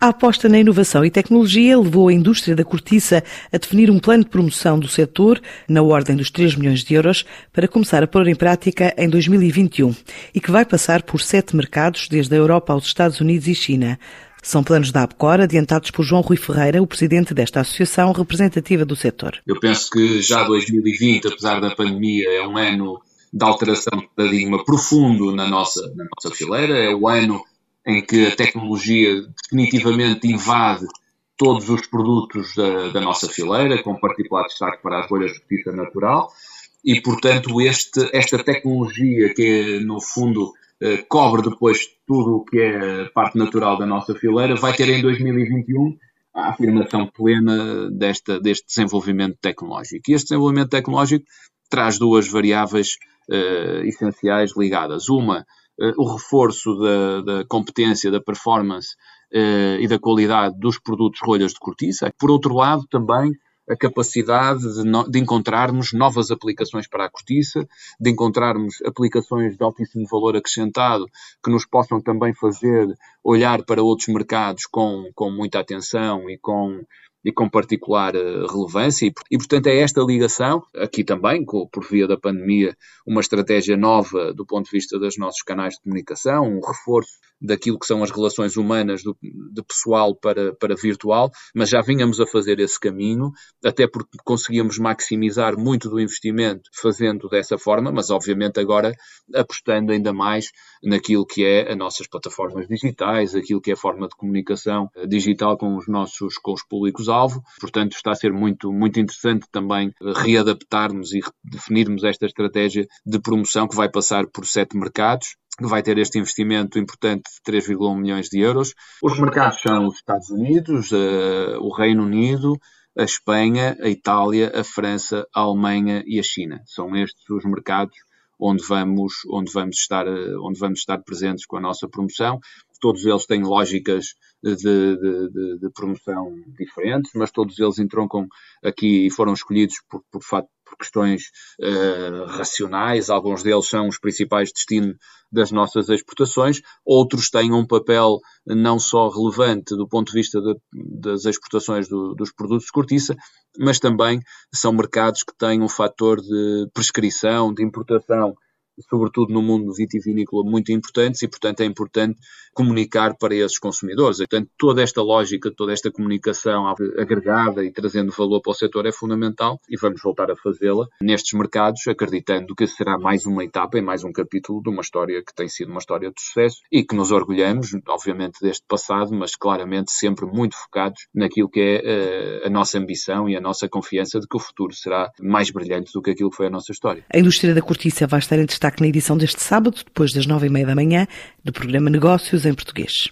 A aposta na inovação e tecnologia levou a indústria da cortiça a definir um plano de promoção do setor na ordem dos 3 milhões de euros para começar a pôr em prática em 2021 e que vai passar por sete mercados, desde a Europa aos Estados Unidos e China. São planos da ABCOR adiantados por João Rui Ferreira, o presidente desta associação representativa do setor. Eu penso que já 2020, apesar da pandemia, é um ano de alteração de paradigma profundo na nossa, na nossa fileira, é o ano em que a tecnologia definitivamente invade todos os produtos da, da nossa fileira, com particular destaque para as bolhas de justiça natural, e portanto este, esta tecnologia que no fundo eh, cobre depois tudo o que é parte natural da nossa fileira, vai ter em 2021 a afirmação plena desta, deste desenvolvimento tecnológico. E este desenvolvimento tecnológico traz duas variáveis uh, essenciais ligadas. Uma, o reforço da, da, competência, da performance uh, e da qualidade dos produtos rolhas de cortiça. Por outro lado, também a capacidade de, no, de, encontrarmos novas aplicações para a cortiça, de encontrarmos aplicações de altíssimo valor acrescentado que nos possam também fazer olhar para outros mercados com, com muita atenção e com e com particular eh, relevância. E, portanto, é esta ligação, aqui também, com, por via da pandemia, uma estratégia nova do ponto de vista dos nossos canais de comunicação, um reforço daquilo que são as relações humanas do, de pessoal para, para virtual, mas já vínhamos a fazer esse caminho, até porque conseguíamos maximizar muito do investimento fazendo dessa forma, mas obviamente agora apostando ainda mais naquilo que é as nossas plataformas digitais, aquilo que é a forma de comunicação eh, digital com os nossos com os públicos-alvo. Portanto, está a ser muito, muito interessante também readaptarmos e definirmos esta estratégia de promoção que vai passar por sete mercados que vai ter este investimento importante de 3,1 milhões de euros. Os mercados são os Estados Unidos, uh, o Reino Unido, a Espanha, a Itália, a França, a Alemanha e a China. São estes os mercados onde vamos, onde vamos, estar, eh, onde vamos estar presentes com a nossa promoção. Todos eles têm lógicas de, de, de, promoção diferentes, mas todos eles entroncam aqui e foram escolhidos por, por, por questões uh, racionais. Alguns deles são os principais destinos das nossas exportações, outros têm um papel não só relevante do ponto de vista de, das exportações do, dos produtos de cortiça, mas também são mercados que têm um fator de prescrição, de importação sobretudo no mundo vitivinícola, muito importantes e, portanto, é importante comunicar para esses consumidores. Portanto, toda esta lógica, toda esta comunicação agregada e trazendo valor para o setor é fundamental e vamos voltar a fazê-la nestes mercados, acreditando que será mais uma etapa e mais um capítulo de uma história que tem sido uma história de sucesso e que nos orgulhamos, obviamente, deste passado, mas claramente sempre muito focados naquilo que é uh, a nossa ambição e a nossa confiança de que o futuro será mais brilhante do que aquilo que foi a nossa história. A indústria da cortiça vai estar em destaque destaque na edição deste sábado, depois das nove e meia da manhã, do programa Negócios em Português.